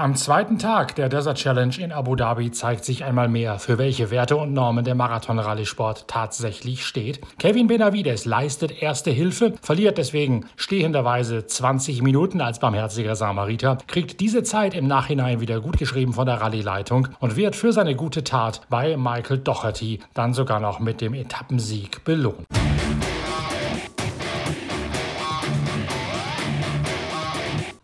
Am zweiten Tag der Desert Challenge in Abu Dhabi zeigt sich einmal mehr, für welche Werte und Normen der Marathon-Rallye-Sport tatsächlich steht. Kevin Benavides leistet erste Hilfe, verliert deswegen stehenderweise 20 Minuten als barmherziger Samariter, kriegt diese Zeit im Nachhinein wieder gut geschrieben von der Rallye-Leitung und wird für seine gute Tat bei Michael Doherty dann sogar noch mit dem Etappensieg belohnt.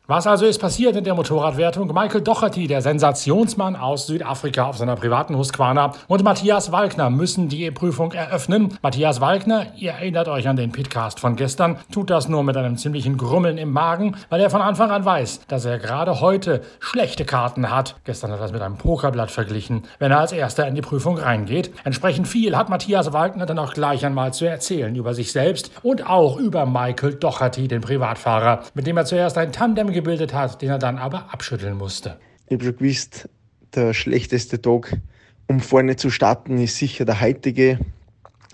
Was also ist passiert in der Motorradwertung? Michael Docherty, der Sensationsmann aus Südafrika auf seiner privaten Husqvarna und Matthias Walkner müssen die Prüfung eröffnen. Matthias Walkner, ihr erinnert euch an den Pitcast von gestern, tut das nur mit einem ziemlichen Grummeln im Magen, weil er von Anfang an weiß, dass er gerade heute schlechte Karten hat. Gestern hat er das mit einem Pokerblatt verglichen, wenn er als erster in die Prüfung reingeht. Entsprechend viel hat Matthias Walkner dann auch gleich einmal zu erzählen über sich selbst und auch über Michael Docherty, den Privatfahrer, mit dem er zuerst ein Tandem gebildet hat, den er dann aber abschütteln musste. Ich habe schon gewusst, der schlechteste Tag, um vorne zu starten, ist sicher der heutige,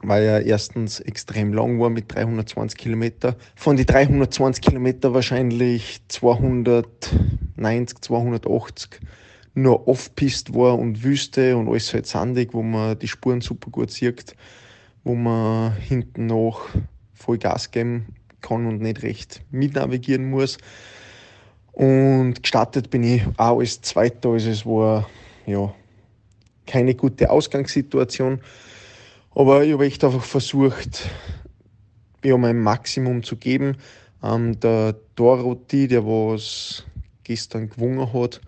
weil er erstens extrem lang war mit 320 Kilometer. Von den 320 Kilometer wahrscheinlich 290, 280 nur Off-Pist war und Wüste und alles halt sandig, wo man die Spuren super gut sieht, wo man hinten noch voll Gas geben kann und nicht recht mitnavigieren muss. Und gestartet bin ich auch als Zweiter, also es war ja keine gute Ausgangssituation. Aber ich habe echt einfach versucht, ja, mein Maximum zu geben. Ähm, der Doroti, der was gestern gewungen hat,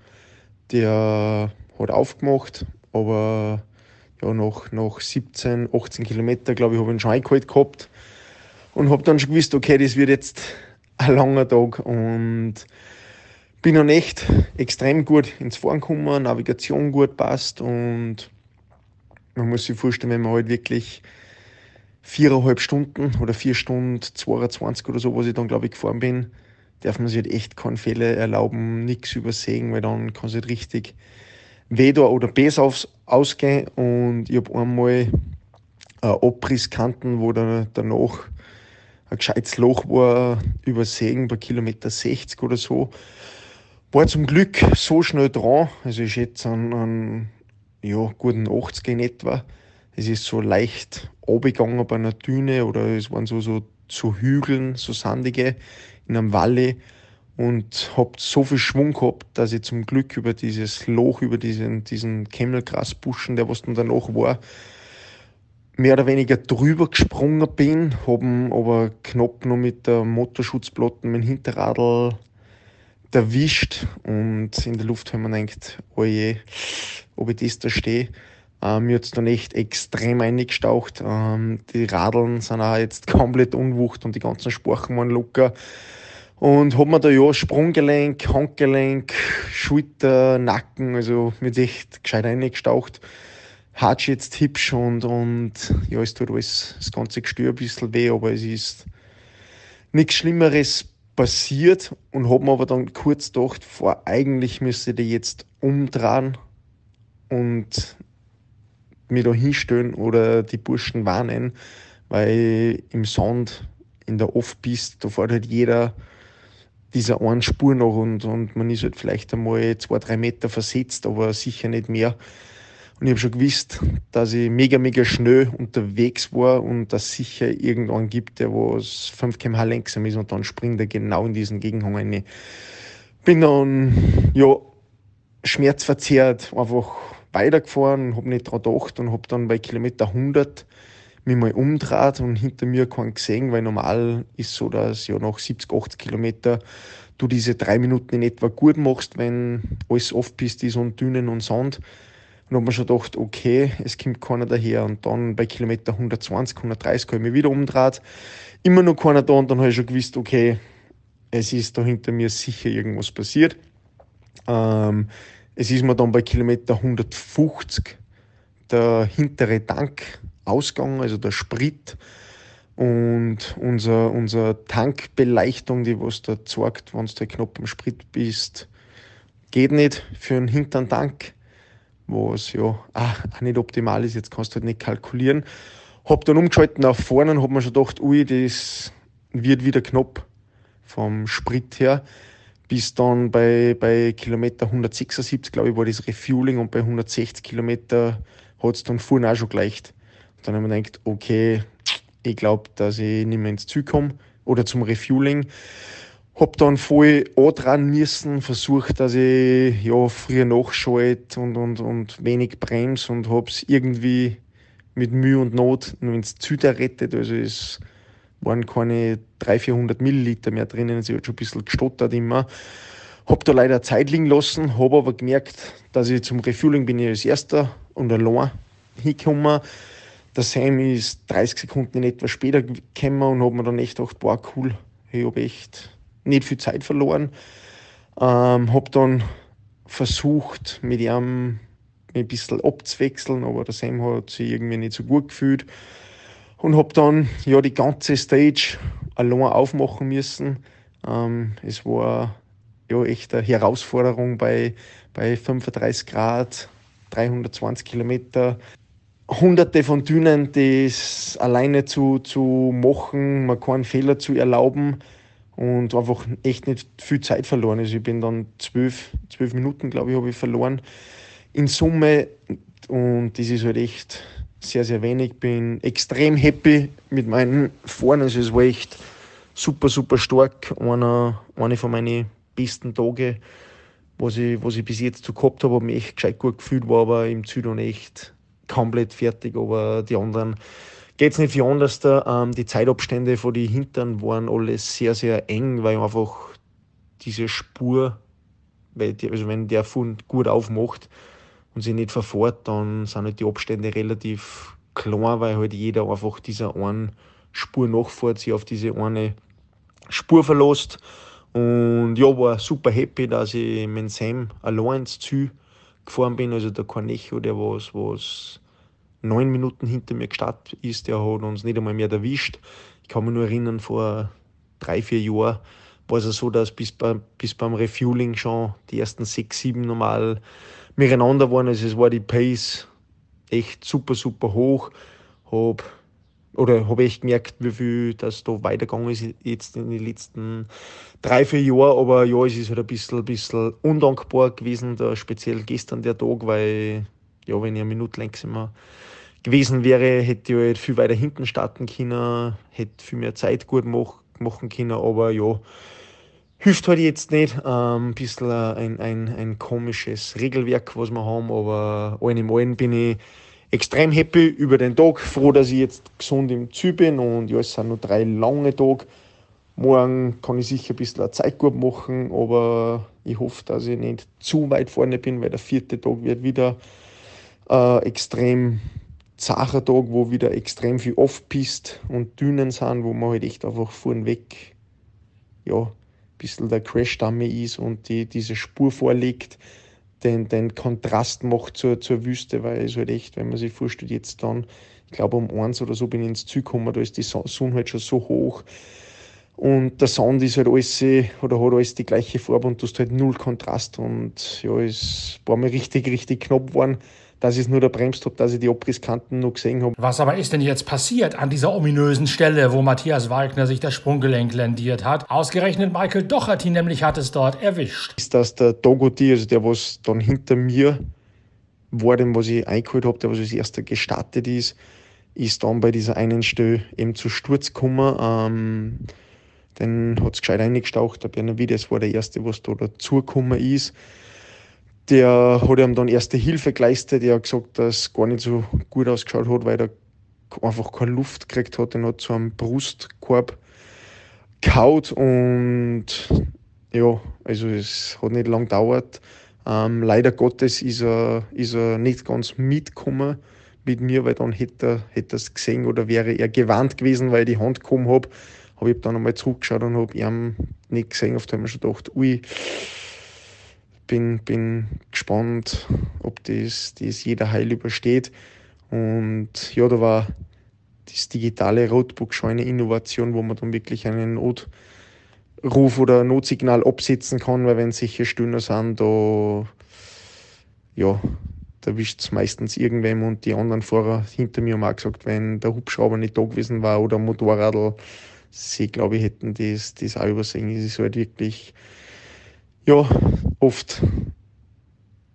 der hat aufgemacht, aber ja, nach, nach 17, 18 Kilometer, glaube ich, habe ich ihn schon eingeholt gehabt und habe dann schon gewusst, okay, das wird jetzt ein langer Tag und bin dann echt extrem gut ins Fahren gekommen, Navigation gut passt und man muss sich vorstellen, wenn man halt wirklich viereinhalb Stunden oder vier Stunden 22 oder so, was ich dann glaube ich gefahren bin, darf man sich halt echt keine Fehler erlauben, nichts übersehen, weil dann kann es halt richtig weder oder besser ausgehen. Und ich habe einmal äh, Abrisskanten, wo dann danach ein gescheites Loch war, übersehen bei Kilometer 60 oder so war zum Glück so schnell dran. Also ich schätze an, an ja, guten 80 in etwa. Es ist so leicht abgegangen bei einer Düne oder es waren so, so, so Hügeln, so sandige in einem Valley und hab so viel Schwung gehabt, dass ich zum Glück über dieses Loch, über diesen, diesen Kemmelgrasbuschen, der was dann danach war, mehr oder weniger drüber gesprungen bin, haben aber knapp noch mit der Motorschutzplatte mein Hinterradl erwischt und in der Luft haben wir gedacht, oje, ob ich das da stehe. Ähm, mir hat es dann echt extrem eingestaucht. Ähm, die Radeln sind auch jetzt komplett unwucht und die ganzen Sporchen waren locker. Und hat mir da ja Sprunggelenk, Handgelenk, Schulter, Nacken, also mir echt gescheit eingestaucht. Hat jetzt hübsch und, und ja, es tut alles, das ganze Gestür ein bisschen weh, aber es ist nichts Schlimmeres passiert und habe mir aber dann kurz gedacht, vor eigentlich müsste ich jetzt umdrehen und mir da hinstellen oder die Burschen warnen, weil im Sand, in der Off-Piste, da fährt halt jeder dieser einen Spur noch und, und man ist halt vielleicht einmal zwei, drei Meter versetzt, aber sicher nicht mehr. Und ich habe schon gewusst, dass ich mega, mega schnell unterwegs war und dass es sicher irgendwann gibt, der was 5 km/h langsam ist und dann springt er genau in diesen Gegenhang rein. Bin dann, ja, schmerzverzerrt einfach weitergefahren, habe nicht daran gedacht und habe dann bei Kilometer 100 mich mal umdreht und hinter mir keinen gesehen, weil normal ist so, dass ja nach 70, 80 Kilometer du diese drei Minuten in etwa gut machst, wenn alles bist, ist und Dünen und Sand. Und habe mir schon gedacht, okay, es kommt keiner daher. Und dann bei Kilometer 120, 130 habe ich mich wieder umgedreht. Immer noch keiner da und dann habe ich schon gewusst, okay, es ist da hinter mir sicher irgendwas passiert. Ähm, es ist mir dann bei Kilometer 150 der hintere Tank ausgegangen, also der Sprit. Und unser, unser Tankbeleuchtung, die was da zeigt, wenn du knapp am Sprit bist, geht nicht für einen hinteren Tank was ja auch nicht optimal ist. Jetzt kannst du halt nicht kalkulieren. Hab dann umgeschalten nach vorne und hab mir schon gedacht, ui, das wird wieder knapp vom Sprit her. bis dann bei, bei Kilometer 176, glaube ich, war das Refueling und bei 160 Kilometer hat es dann vorne auch schon geleicht. Dann haben wir gedacht, okay, ich glaube, dass ich nicht mehr ins Ziel komme oder zum Refueling. Hab dann voll dran müssen, versucht, dass ich ja, früher nachschalte und, und, und wenig bremse und hab's irgendwie mit Mühe und Not nur ins Ziel errettet. Also es waren keine 300, 400 Milliliter mehr drinnen. Ich hat schon ein bisschen gestottert immer. Hab da leider Zeit liegen lassen, habe aber gemerkt, dass ich zum Refueling bin ich als Erster und allein hingekommen. Der Sam ist 30 Sekunden in etwa später gekommen und hat mir dann echt gedacht, boah, cool, ich habe echt nicht viel Zeit verloren. Ähm, habe dann versucht, mit ihm ein bisschen abzuwechseln, aber der Sam hat sich irgendwie nicht so gut gefühlt. Und habe dann ja die ganze Stage allein aufmachen müssen. Ähm, es war ja echt eine Herausforderung bei, bei 35 Grad, 320 Kilometer. Hunderte von Dünen, das alleine zu, zu machen, man keinen Fehler zu erlauben und einfach echt nicht viel Zeit verloren. Also ich bin dann zwölf, zwölf Minuten, glaube ich, habe ich verloren in Summe und das ist halt echt sehr, sehr wenig. Bin extrem happy mit meinen Fahren. Also es war echt super, super stark. Einer, eine von meinen besten Tage, was ich, was ich bis jetzt so gehabt habe, habe mich echt gescheit gut gefühlt, war aber im dann echt komplett fertig. Aber die anderen geht es nicht viel anders da. Ähm, die Zeitabstände von den Hintern waren alles sehr, sehr eng, weil einfach diese Spur, weil die, also wenn der Fund gut aufmacht und sich nicht verfährt, dann sind halt die Abstände relativ klein, weil halt jeder einfach dieser einen Spur nachfährt, sich auf diese eine Spur verlässt. Und ja, war super happy, dass ich mit Sam allein ins Ziel gefahren bin. Also der Cornejo, der was, was neun Minuten hinter mir gestartet ist, der hat uns nicht einmal mehr erwischt. Ich kann mich nur erinnern, vor drei, vier Jahren war es so, dass bis, bei, bis beim Refueling schon die ersten sechs, sieben normal miteinander waren. Also es war die Pace echt super, super hoch. Hab, oder habe ich gemerkt, wie viel das da weitergegangen ist jetzt in den letzten drei, vier Jahren. Aber ja, es ist halt ein bisschen, bisschen undankbar gewesen, da speziell gestern der Tag, weil ja, wenn ich eine Minute langsamer gewesen wäre, hätte ich halt viel weiter hinten starten können, hätte viel mehr Zeit gut machen können, aber ja, hilft halt jetzt nicht. Ähm, ein bisschen ein, ein, ein komisches Regelwerk, was wir haben, aber allen im allen bin ich extrem happy über den Tag, froh, dass ich jetzt gesund im Ziel bin und ja, es sind nur drei lange Tage. Morgen kann ich sicher ein bisschen Zeit gut machen, aber ich hoffe, dass ich nicht zu weit vorne bin, weil der vierte Tag wird wieder äh, extrem zacher Tag, wo wieder extrem viel Off-Pist und Dünen sind, wo man halt echt einfach vorn weg, ja, ein bisschen der Crash-Dummy ist und die, diese Spur vorlegt, den, den Kontrast macht zur, zur Wüste, weil es halt echt, wenn man sich vorstellt, jetzt dann, ich glaube um eins oder so bin ich ins Ziel gekommen, da ist die Sonne halt schon so hoch und der Sound ist halt alles, oder hat alles die gleiche Farbe und du hast halt null Kontrast und ja, es war mir richtig, richtig knapp geworden dass ich es nur da bremst habe, dass ich die Abrisskanten noch gesehen habe. Was aber ist denn jetzt passiert an dieser ominösen Stelle, wo Matthias Wagner sich das Sprunggelenk lendiert hat? Ausgerechnet Michael Docherty nämlich hat es dort erwischt. Ist das der Dogoti, also der, was dann hinter mir war, dem, was ich eingeholt habe, der, was als erster gestartet ist, ist dann bei dieser einen Stelle eben zu Sturz gekommen. Ähm, dann hat es gescheit eingestaucht, der Bernavides war der Erste, was da dazugekommen ist. Der hat ihm dann erste Hilfe geleistet. Er hat gesagt, dass es gar nicht so gut ausgeschaut hat, weil er einfach keine Luft gekriegt hat. Den hat zu einem Brustkorb gehaut und ja, also es hat nicht lang gedauert. Ähm, leider Gottes ist er, ist er nicht ganz mitgekommen mit mir, weil dann hätte er, hätte es gesehen oder wäre er gewarnt gewesen, weil ich die Hand gekommen habe. Habe ich dann einmal zurückgeschaut und habe ihn nicht gesehen. Auf habe ich schon gedacht, ui, bin, bin gespannt, ob das, das jeder heil übersteht. Und ja, da war das digitale Roadbook schon eine Innovation, wo man dann wirklich einen Notruf oder Notsignal absetzen kann, weil wenn sicher Stühner sind, da ja, da erwischt es meistens irgendwem und die anderen Fahrer hinter mir haben auch gesagt, wenn der Hubschrauber nicht da gewesen war oder Motorradl, sie glaube ich hätten das, das auch übersehen. Es ist halt wirklich ja, oft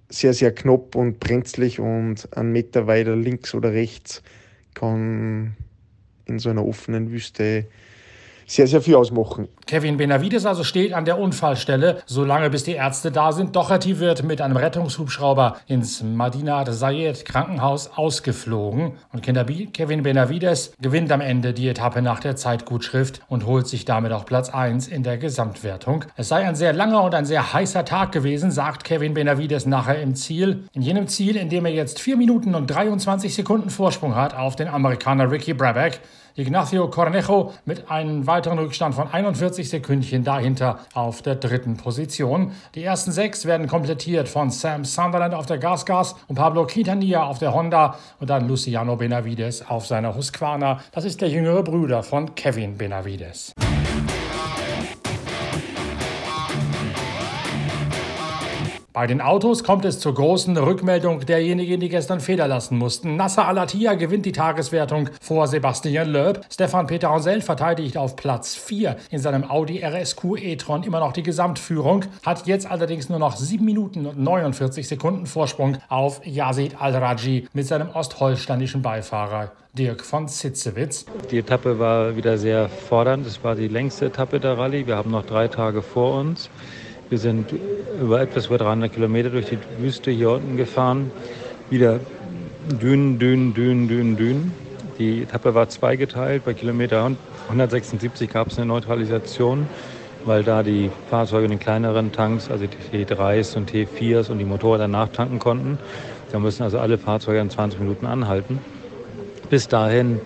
sehr, sehr knapp und brenzlig und einen Meter weiter links oder rechts kann in so einer offenen Wüste sehr, sehr viel ausmachen. Kevin Benavides also steht an der Unfallstelle, solange bis die Ärzte da sind. Doherty wird mit einem Rettungshubschrauber ins Madina Zayed Krankenhaus ausgeflogen. Und Kevin Benavides gewinnt am Ende die Etappe nach der Zeitgutschrift und holt sich damit auch Platz 1 in der Gesamtwertung. Es sei ein sehr langer und ein sehr heißer Tag gewesen, sagt Kevin Benavides nachher im Ziel. In jenem Ziel, in dem er jetzt 4 Minuten und 23 Sekunden Vorsprung hat auf den Amerikaner Ricky Brabeck. Ignacio Cornejo mit einem weiteren Rückstand von 41 Sekündchen dahinter auf der dritten Position. Die ersten sechs werden komplettiert von Sam Sunderland auf der Gasgas und Pablo Quintanilla auf der Honda und dann Luciano Benavides auf seiner Husqvarna. Das ist der jüngere Bruder von Kevin Benavides. Bei den Autos kommt es zur großen Rückmeldung derjenigen, die gestern Feder lassen mussten. Nasser Alatia gewinnt die Tageswertung vor Sebastian Loeb. Stefan Peter Ansel verteidigt auf Platz 4 in seinem Audi RSQ e-tron immer noch die Gesamtführung, hat jetzt allerdings nur noch 7 Minuten und 49 Sekunden Vorsprung auf Yazid Al-Raji mit seinem ostholsteinischen Beifahrer. Dirk von Zitzewitz. Die Etappe war wieder sehr fordernd. Es war die längste Etappe der Rallye. Wir haben noch drei Tage vor uns. Wir sind über etwas über 300 Kilometer durch die Wüste hier unten gefahren. Wieder Dünen, Dünen, Dünen, Dünen, Dünen. Die Etappe war zweigeteilt. Bei Kilometer 176 gab es eine Neutralisation, weil da die Fahrzeuge in den kleineren Tanks, also die T3s und T4s und die Motorräder nachtanken konnten. Da müssen also alle Fahrzeuge in 20 Minuten anhalten. Bis dahin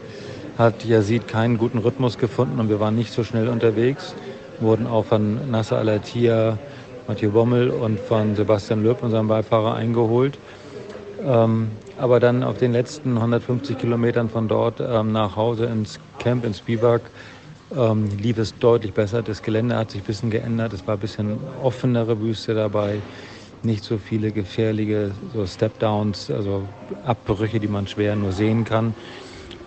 hat Yazid keinen guten Rhythmus gefunden und wir waren nicht so schnell unterwegs. Wurden auch von Nasser Al-Attiyah Mathieu Bommel und von Sebastian Löb, unserem Beifahrer, eingeholt. Ähm, aber dann auf den letzten 150 Kilometern von dort ähm, nach Hause ins Camp in Spivak ähm, lief es deutlich besser. Das Gelände hat sich ein bisschen geändert. Es war ein bisschen offenere Wüste dabei. Nicht so viele gefährliche so Step-Downs, also Abbrüche, die man schwer nur sehen kann.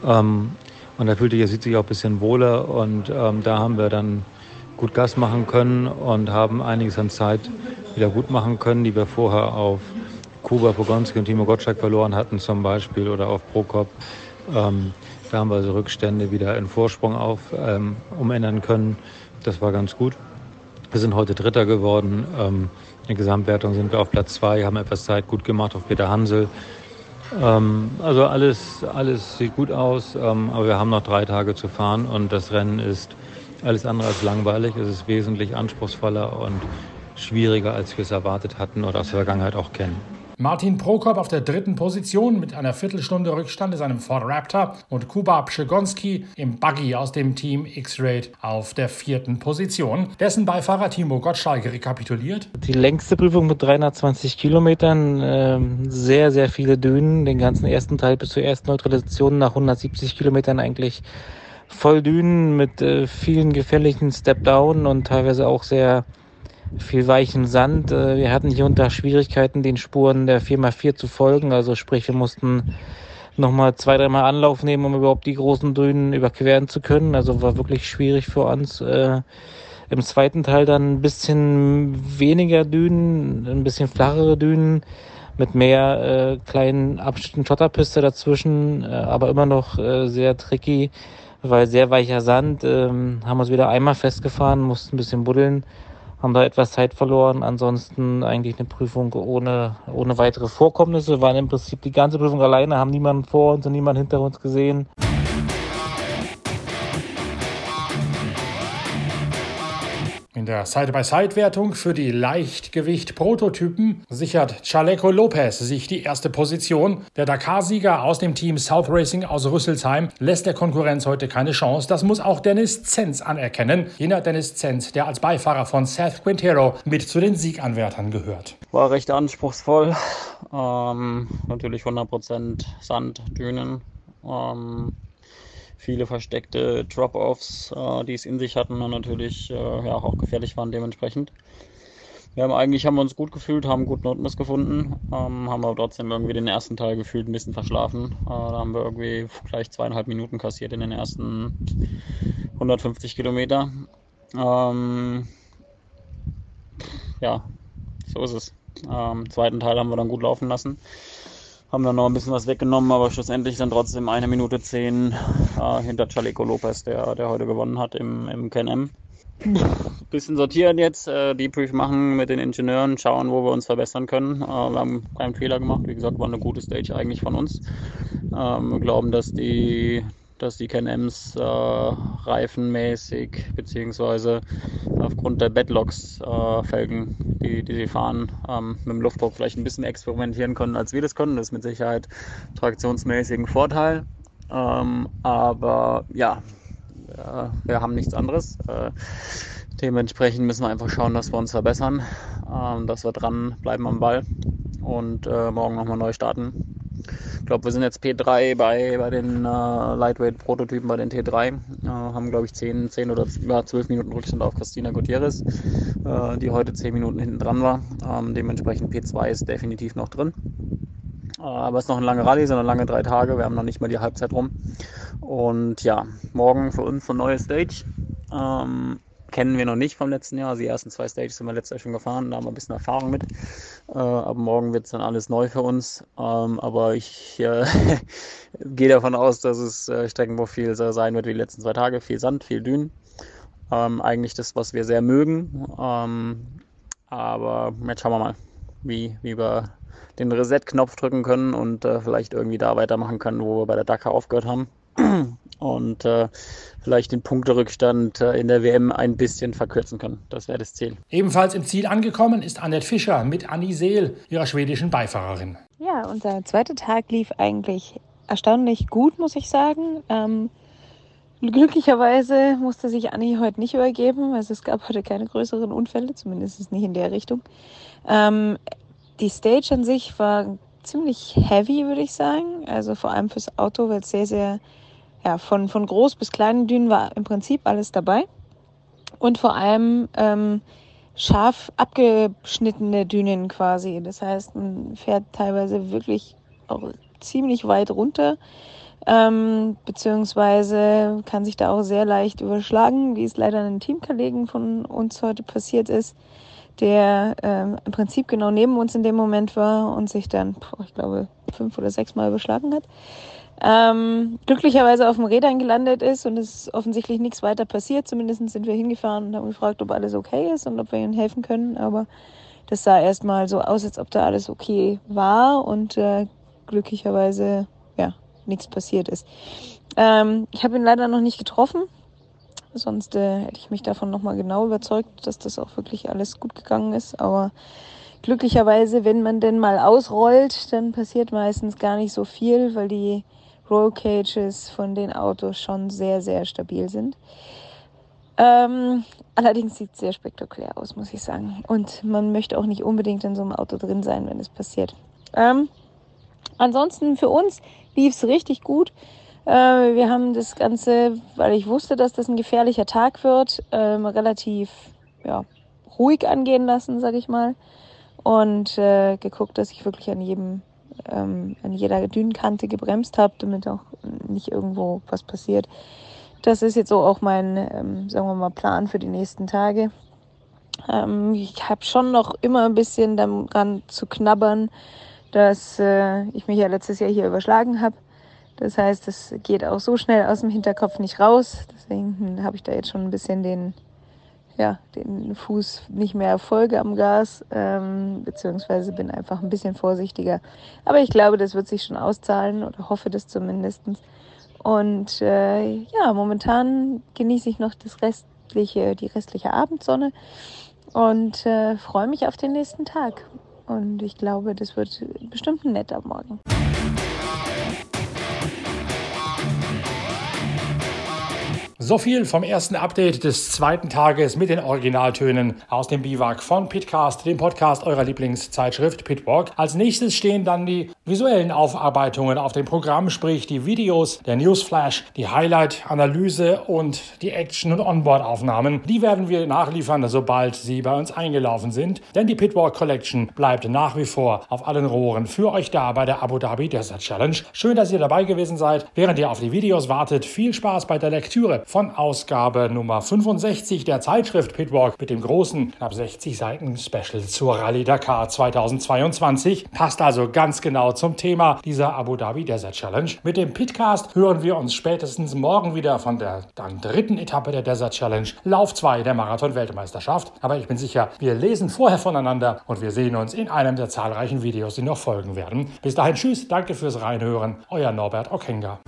Ähm, und da fühlte ich, sich auch ein bisschen wohler. Und ähm, da haben wir dann gut Gas machen können und haben einiges an Zeit wieder gut machen können, die wir vorher auf Kuba Pogonski und Timo Gottschalk verloren hatten zum Beispiel oder auf Prokop. Ähm, da haben wir also Rückstände wieder in Vorsprung auf, ähm, umändern können. Das war ganz gut. Wir sind heute Dritter geworden. Ähm, in der Gesamtwertung sind wir auf Platz zwei, haben etwas Zeit gut gemacht auf Peter Hansel. Ähm, also alles, alles sieht gut aus, ähm, aber wir haben noch drei Tage zu fahren und das Rennen ist alles andere als langweilig. Es ist wesentlich anspruchsvoller und schwieriger, als wir es erwartet hatten oder aus der Vergangenheit auch kennen. Martin Prokop auf der dritten Position mit einer Viertelstunde Rückstand in seinem Ford Raptor und Kuba Pszegonski im Buggy aus dem Team X-Raid auf der vierten Position. Dessen Beifahrer Timo Gottschalk rekapituliert. Die längste Prüfung mit 320 Kilometern, äh, sehr, sehr viele Dünen, den ganzen ersten Teil bis zur ersten Neutralisation nach 170 Kilometern eigentlich voll Dünen mit äh, vielen gefährlichen Step-Down und teilweise auch sehr viel weichen Sand. Äh, wir hatten hier unter Schwierigkeiten, den Spuren der 4x4 zu folgen. Also sprich, wir mussten nochmal zwei, dreimal Anlauf nehmen, um überhaupt die großen Dünen überqueren zu können. Also war wirklich schwierig für uns. Äh, Im zweiten Teil dann ein bisschen weniger Dünen, ein bisschen flachere Dünen mit mehr äh, kleinen Abschnitten Schotterpiste dazwischen, äh, aber immer noch äh, sehr tricky weil sehr weicher Sand. Ähm, haben uns wieder einmal festgefahren, mussten ein bisschen buddeln, haben da etwas Zeit verloren. Ansonsten eigentlich eine Prüfung ohne, ohne weitere Vorkommnisse. Waren im Prinzip die ganze Prüfung alleine, haben niemanden vor uns und niemanden hinter uns gesehen. In der Side-by-Side-Wertung für die Leichtgewicht-Prototypen sichert Chaleco Lopez sich die erste Position. Der Dakar-Sieger aus dem Team South Racing aus Rüsselsheim lässt der Konkurrenz heute keine Chance. Das muss auch Dennis Zenz anerkennen. Jener Dennis Zenz, der als Beifahrer von Seth Quintero mit zu den Sieganwärtern gehört. War recht anspruchsvoll. Ähm, natürlich 100% Sand, Dünen. Ähm, viele versteckte Drop-Offs, äh, die es in sich hatten und natürlich äh, ja, auch gefährlich waren dementsprechend. Wir haben eigentlich haben wir uns gut gefühlt, haben guten Rhythmus gefunden, ähm, haben aber trotzdem irgendwie den ersten Teil gefühlt ein bisschen verschlafen. Äh, da haben wir irgendwie gleich zweieinhalb Minuten kassiert in den ersten 150 Kilometer. Ähm, ja, so ist es. Ähm, zweiten Teil haben wir dann gut laufen lassen. Haben dann noch ein bisschen was weggenommen, aber schlussendlich dann trotzdem eine Minute zehn äh, hinter Chaleco Lopez, der, der heute gewonnen hat im, im Can-M. Bisschen sortieren jetzt, äh, Debrief machen mit den Ingenieuren, schauen, wo wir uns verbessern können. Äh, wir haben keinen Fehler gemacht. Wie gesagt, war eine gute Stage eigentlich von uns. Ähm, wir glauben, dass die dass die Can-Ms äh, reifenmäßig beziehungsweise aufgrund der Bedlocks-Felgen, äh, die, die sie fahren, ähm, mit dem Luftdruck vielleicht ein bisschen experimentieren können, als wir das können. Das ist mit Sicherheit traktionsmäßig ein Vorteil. Ähm, aber ja, äh, wir haben nichts anderes. Äh, dementsprechend müssen wir einfach schauen, dass wir uns verbessern, ähm, dass wir dran bleiben am Ball und äh, morgen nochmal neu starten ich glaube, wir sind jetzt P3 bei, bei den äh, Lightweight-Prototypen, bei den T3. Äh, haben, glaube ich, 10, 10 oder ja, 12 Minuten Rückstand auf Christina Gutierrez, äh, die heute 10 Minuten hinten dran war. Ähm, dementsprechend P2 ist definitiv noch drin. Äh, aber es ist noch eine lange Rallye, sondern lange drei Tage. Wir haben noch nicht mal die Halbzeit rum. Und ja, morgen für uns eine neue Stage. Ähm, kennen wir noch nicht vom letzten Jahr. Also die ersten zwei Stages sind wir letztes Jahr schon gefahren, da haben wir ein bisschen Erfahrung mit. Äh, ab morgen wird es dann alles neu für uns. Ähm, aber ich äh, gehe davon aus, dass es äh, Streckenprofil sein wird wie die letzten zwei Tage. Viel Sand, viel Dün. Ähm, eigentlich das, was wir sehr mögen. Ähm, aber jetzt schauen wir mal, wie, wie wir den Reset-Knopf drücken können und äh, vielleicht irgendwie da weitermachen können, wo wir bei der Dakar aufgehört haben und äh, vielleicht den Punkterückstand äh, in der WM ein bisschen verkürzen können. Das wäre das Ziel. Ebenfalls im Ziel angekommen ist Annette Fischer mit Annie Seel, ihrer schwedischen Beifahrerin. Ja, unser zweiter Tag lief eigentlich erstaunlich gut, muss ich sagen. Ähm, glücklicherweise musste sich Annie heute nicht übergeben. Also es gab heute keine größeren Unfälle, zumindest nicht in der Richtung. Ähm, die Stage an sich war ziemlich heavy, würde ich sagen. Also vor allem fürs Auto, weil es sehr, sehr ja, von, von groß bis kleinen Dünen war im Prinzip alles dabei. Und vor allem ähm, scharf abgeschnittene Dünen quasi. Das heißt, man fährt teilweise wirklich auch ziemlich weit runter, ähm, beziehungsweise kann sich da auch sehr leicht überschlagen, wie es leider einem Teamkollegen von uns heute passiert ist, der ähm, im Prinzip genau neben uns in dem Moment war und sich dann, ich glaube, fünf oder sechs Mal überschlagen hat ähm, glücklicherweise auf dem Rädern gelandet ist und es ist offensichtlich nichts weiter passiert. Zumindest sind wir hingefahren und haben gefragt, ob alles okay ist und ob wir ihnen helfen können. Aber das sah erstmal so aus, als ob da alles okay war und äh, glücklicherweise ja nichts passiert ist. Ähm, ich habe ihn leider noch nicht getroffen. Sonst äh, hätte ich mich davon nochmal genau überzeugt, dass das auch wirklich alles gut gegangen ist. Aber glücklicherweise, wenn man denn mal ausrollt, dann passiert meistens gar nicht so viel, weil die Roll Cages von den Autos schon sehr, sehr stabil sind. Ähm, allerdings sieht es sehr spektakulär aus, muss ich sagen. Und man möchte auch nicht unbedingt in so einem Auto drin sein, wenn es passiert. Ähm, ansonsten für uns lief es richtig gut. Äh, wir haben das Ganze, weil ich wusste, dass das ein gefährlicher Tag wird, ähm, relativ ja, ruhig angehen lassen, sag ich mal. Und äh, geguckt, dass ich wirklich an jedem ähm, an jeder Dünenkante gebremst habe, damit auch nicht irgendwo was passiert. Das ist jetzt so auch mein, ähm, sagen wir mal, Plan für die nächsten Tage. Ähm, ich habe schon noch immer ein bisschen daran zu knabbern, dass äh, ich mich ja letztes Jahr hier überschlagen habe. Das heißt, es geht auch so schnell aus dem Hinterkopf nicht raus. Deswegen habe ich da jetzt schon ein bisschen den ja, den Fuß nicht mehr folge am Gas, ähm, beziehungsweise bin einfach ein bisschen vorsichtiger. Aber ich glaube, das wird sich schon auszahlen oder hoffe das zumindest. Und äh, ja, momentan genieße ich noch das restliche, die restliche Abendsonne und äh, freue mich auf den nächsten Tag. Und ich glaube, das wird bestimmt ein netter Morgen. So viel vom ersten Update des zweiten Tages mit den Originaltönen aus dem Biwak von Pitcast, dem Podcast eurer Lieblingszeitschrift Pitwalk. Als nächstes stehen dann die visuellen Aufarbeitungen auf dem Programm, sprich die Videos, der Newsflash, die Highlight-Analyse und die Action- und Onboard-Aufnahmen. Die werden wir nachliefern, sobald sie bei uns eingelaufen sind, denn die Pitwalk Collection bleibt nach wie vor auf allen Rohren für euch da bei der Abu Dhabi Desert Challenge. Schön, dass ihr dabei gewesen seid. Während ihr auf die Videos wartet, viel Spaß bei der Lektüre von Ausgabe Nummer 65 der Zeitschrift Pitwalk mit dem großen, knapp 60 Seiten Special zur Rallye Dakar 2022. Passt also ganz genau zum Thema dieser Abu Dhabi Desert Challenge. Mit dem Pitcast hören wir uns spätestens morgen wieder von der dann dritten Etappe der Desert Challenge, Lauf 2 der Marathon-Weltmeisterschaft. Aber ich bin sicher, wir lesen vorher voneinander und wir sehen uns in einem der zahlreichen Videos, die noch folgen werden. Bis dahin, tschüss, danke fürs Reinhören, euer Norbert Okenga.